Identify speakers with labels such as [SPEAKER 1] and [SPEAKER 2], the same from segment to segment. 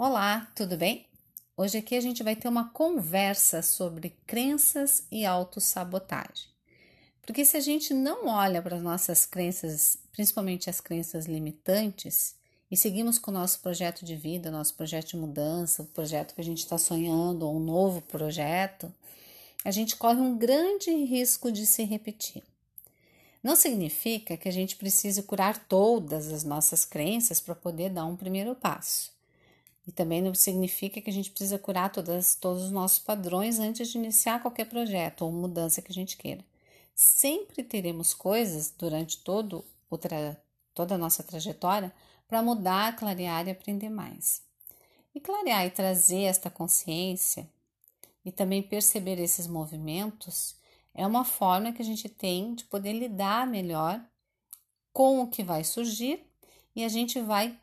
[SPEAKER 1] Olá, tudo bem? Hoje aqui a gente vai ter uma conversa sobre crenças e autossabotagem. Porque se a gente não olha para as nossas crenças, principalmente as crenças limitantes, e seguimos com o nosso projeto de vida, nosso projeto de mudança, o projeto que a gente está sonhando, ou um novo projeto, a gente corre um grande risco de se repetir. Não significa que a gente precise curar todas as nossas crenças para poder dar um primeiro passo. E também não significa que a gente precisa curar todas, todos os nossos padrões antes de iniciar qualquer projeto ou mudança que a gente queira. Sempre teremos coisas durante todo tra toda a nossa trajetória para mudar, clarear e aprender mais. E clarear e trazer esta consciência e também perceber esses movimentos é uma forma que a gente tem de poder lidar melhor com o que vai surgir e a gente vai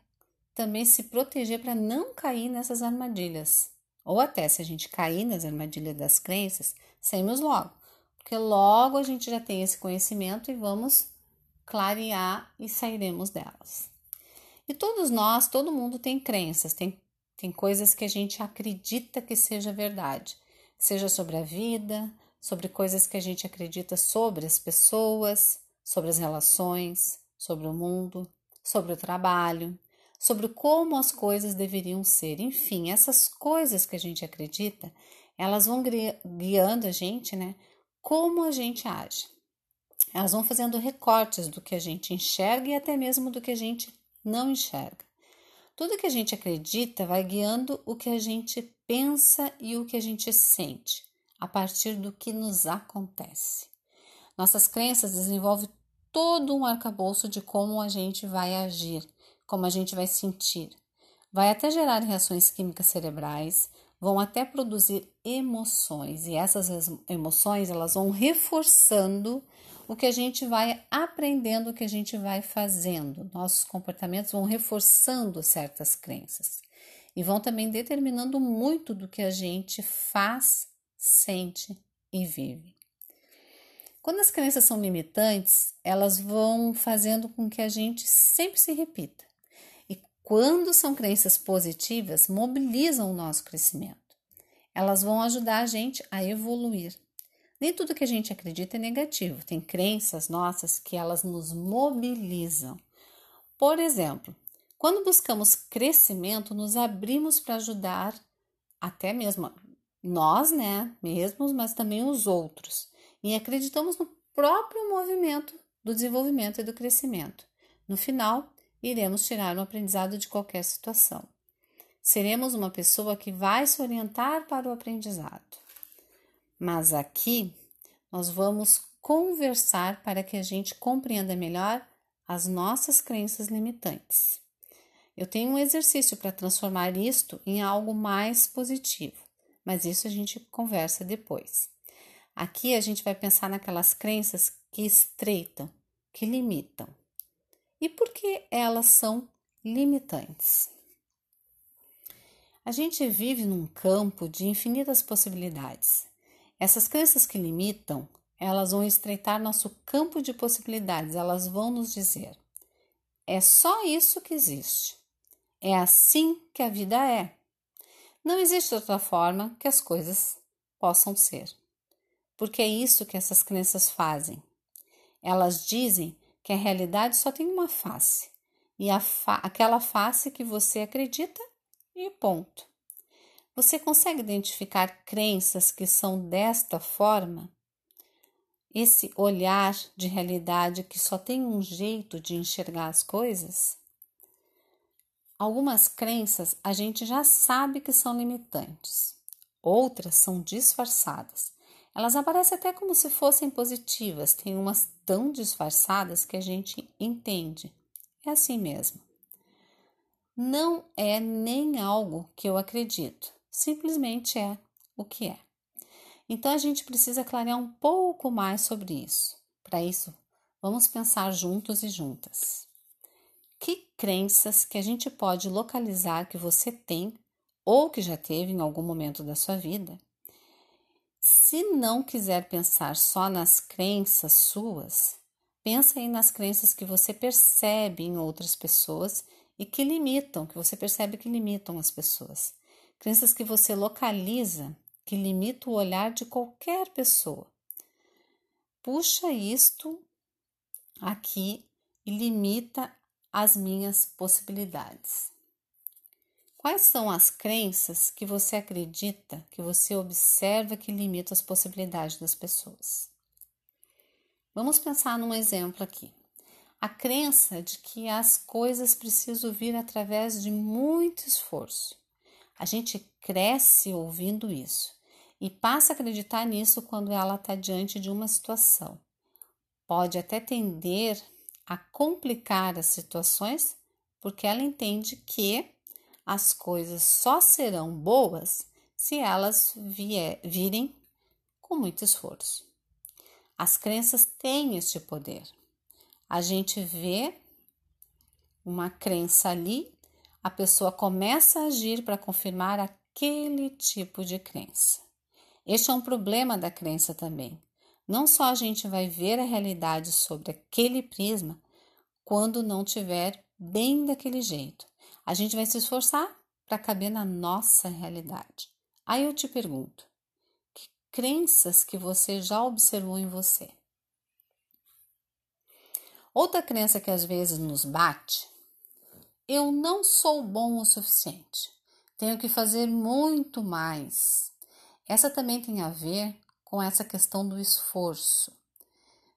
[SPEAKER 1] também se proteger para não cair nessas armadilhas. Ou até se a gente cair nas armadilhas das crenças, saímos logo, porque logo a gente já tem esse conhecimento e vamos clarear e sairemos delas. E todos nós, todo mundo tem crenças, tem, tem coisas que a gente acredita que seja verdade, seja sobre a vida, sobre coisas que a gente acredita sobre as pessoas, sobre as relações, sobre o mundo, sobre o trabalho, sobre como as coisas deveriam ser. Enfim, essas coisas que a gente acredita, elas vão guiando a gente, né? Como a gente age. Elas vão fazendo recortes do que a gente enxerga e até mesmo do que a gente não enxerga. Tudo que a gente acredita vai guiando o que a gente pensa e o que a gente sente, a partir do que nos acontece. Nossas crenças desenvolvem todo um arcabouço de como a gente vai agir como a gente vai sentir. Vai até gerar reações químicas cerebrais, vão até produzir emoções e essas emoções elas vão reforçando o que a gente vai aprendendo, o que a gente vai fazendo. Nossos comportamentos vão reforçando certas crenças e vão também determinando muito do que a gente faz, sente e vive. Quando as crenças são limitantes, elas vão fazendo com que a gente sempre se repita quando são crenças positivas, mobilizam o nosso crescimento. Elas vão ajudar a gente a evoluir. Nem tudo que a gente acredita é negativo. Tem crenças nossas que elas nos mobilizam. Por exemplo, quando buscamos crescimento, nos abrimos para ajudar até mesmo nós, né, mesmos, mas também os outros. E acreditamos no próprio movimento do desenvolvimento e do crescimento. No final, iremos tirar um aprendizado de qualquer situação. Seremos uma pessoa que vai se orientar para o aprendizado. Mas aqui nós vamos conversar para que a gente compreenda melhor as nossas crenças limitantes. Eu tenho um exercício para transformar isto em algo mais positivo, mas isso a gente conversa depois. Aqui a gente vai pensar naquelas crenças que estreitam, que limitam e por que elas são limitantes. A gente vive num campo de infinitas possibilidades. Essas crenças que limitam, elas vão estreitar nosso campo de possibilidades, elas vão nos dizer: é só isso que existe. É assim que a vida é. Não existe outra forma que as coisas possam ser. Porque é isso que essas crenças fazem. Elas dizem que a realidade só tem uma face, e fa aquela face que você acredita e ponto. Você consegue identificar crenças que são desta forma? Esse olhar de realidade que só tem um jeito de enxergar as coisas? Algumas crenças a gente já sabe que são limitantes, outras são disfarçadas. Elas aparecem até como se fossem positivas, tem umas tão disfarçadas que a gente entende. É assim mesmo. Não é nem algo que eu acredito, simplesmente é o que é. Então a gente precisa clarear um pouco mais sobre isso. Para isso, vamos pensar juntos e juntas. Que crenças que a gente pode localizar que você tem ou que já teve em algum momento da sua vida se não quiser pensar só nas crenças suas, pensa aí nas crenças que você percebe em outras pessoas e que limitam, que você percebe que limitam as pessoas. Crenças que você localiza, que limitam o olhar de qualquer pessoa. Puxa isto aqui e limita as minhas possibilidades. Quais são as crenças que você acredita, que você observa que limitam as possibilidades das pessoas? Vamos pensar num exemplo aqui. A crença de que as coisas precisam vir através de muito esforço. A gente cresce ouvindo isso e passa a acreditar nisso quando ela está diante de uma situação. Pode até tender a complicar as situações porque ela entende que as coisas só serão boas se elas vier, virem com muito esforço. As crenças têm este poder. A gente vê uma crença ali, a pessoa começa a agir para confirmar aquele tipo de crença. Este é um problema da crença também. Não só a gente vai ver a realidade sobre aquele prisma quando não tiver bem daquele jeito. A gente vai se esforçar para caber na nossa realidade. Aí eu te pergunto: crenças que você já observou em você. Outra crença que às vezes nos bate: eu não sou bom o suficiente, tenho que fazer muito mais. Essa também tem a ver com essa questão do esforço.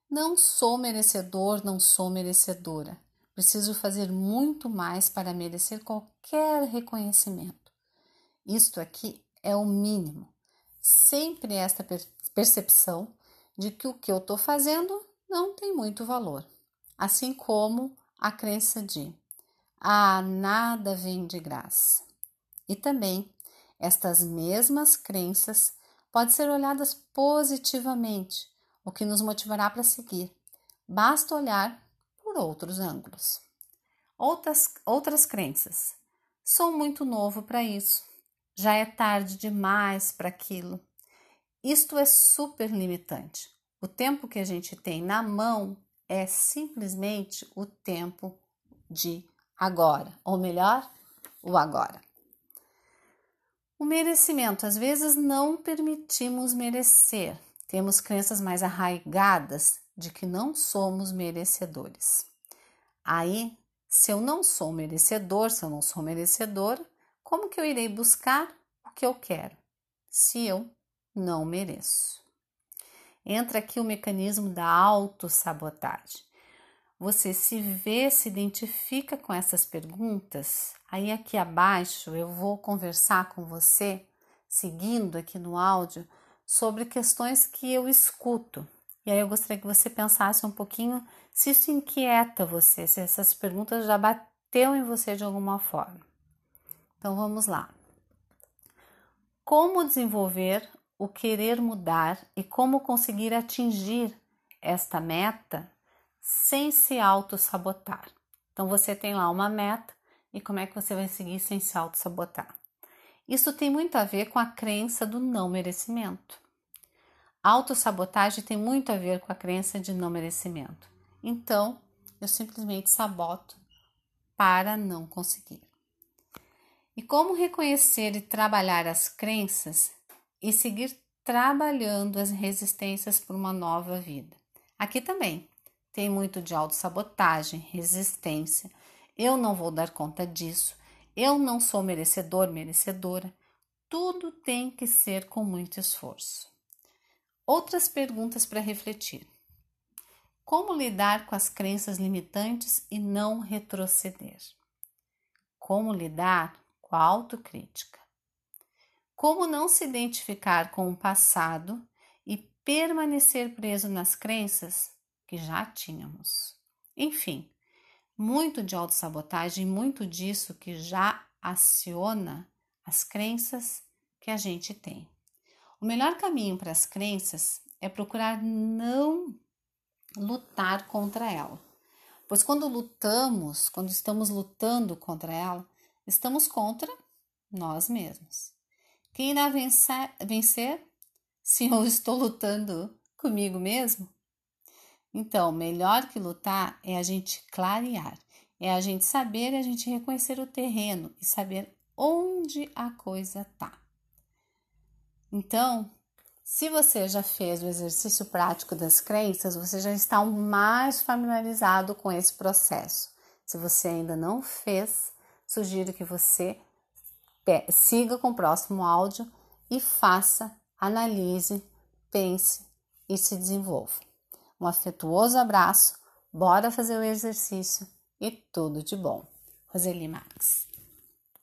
[SPEAKER 1] Não sou merecedor, não sou merecedora. Preciso fazer muito mais para merecer qualquer reconhecimento. Isto aqui é o mínimo sempre esta percepção de que o que eu estou fazendo não tem muito valor, assim como a crença de ah, nada vem de graça. E também estas mesmas crenças podem ser olhadas positivamente, o que nos motivará para seguir. Basta olhar por outros ângulos. Outras, outras crenças. Sou muito novo para isso já é tarde demais para aquilo. Isto é super limitante. O tempo que a gente tem na mão é simplesmente o tempo de agora, ou melhor, o agora. O merecimento, às vezes não permitimos merecer. Temos crenças mais arraigadas de que não somos merecedores. Aí, se eu não sou merecedor, se eu não sou merecedora, como que eu irei buscar o que eu quero se eu não mereço? Entra aqui o mecanismo da autossabotagem. Você se vê, se identifica com essas perguntas? Aí aqui abaixo eu vou conversar com você, seguindo aqui no áudio, sobre questões que eu escuto. E aí eu gostaria que você pensasse um pouquinho se isso inquieta você, se essas perguntas já bateu em você de alguma forma. Então vamos lá. Como desenvolver o querer mudar e como conseguir atingir esta meta sem se auto-sabotar? Então você tem lá uma meta e como é que você vai seguir sem se auto-sabotar? Isso tem muito a ver com a crença do não merecimento. Autossabotagem tem muito a ver com a crença de não merecimento. Então, eu simplesmente saboto para não conseguir. E como reconhecer e trabalhar as crenças e seguir trabalhando as resistências por uma nova vida. Aqui também tem muito de autossabotagem, resistência. Eu não vou dar conta disso. Eu não sou merecedor, merecedora. Tudo tem que ser com muito esforço. Outras perguntas para refletir. Como lidar com as crenças limitantes e não retroceder? Como lidar com a autocrítica. Como não se identificar com o passado e permanecer preso nas crenças que já tínhamos. Enfim, muito de autossabotagem, muito disso que já aciona as crenças que a gente tem. O melhor caminho para as crenças é procurar não lutar contra ela. Pois quando lutamos, quando estamos lutando contra ela, Estamos contra nós mesmos. Quem irá vencer, vencer se eu estou lutando comigo mesmo? Então, melhor que lutar é a gente clarear É a gente saber e a gente reconhecer o terreno e saber onde a coisa tá. Então, se você já fez o exercício prático das crenças, você já está mais familiarizado com esse processo. Se você ainda não fez, sugiro que você siga com o próximo áudio e faça, analise, pense e se desenvolva. Um afetuoso abraço, bora fazer o exercício e tudo de bom. Roseli Max.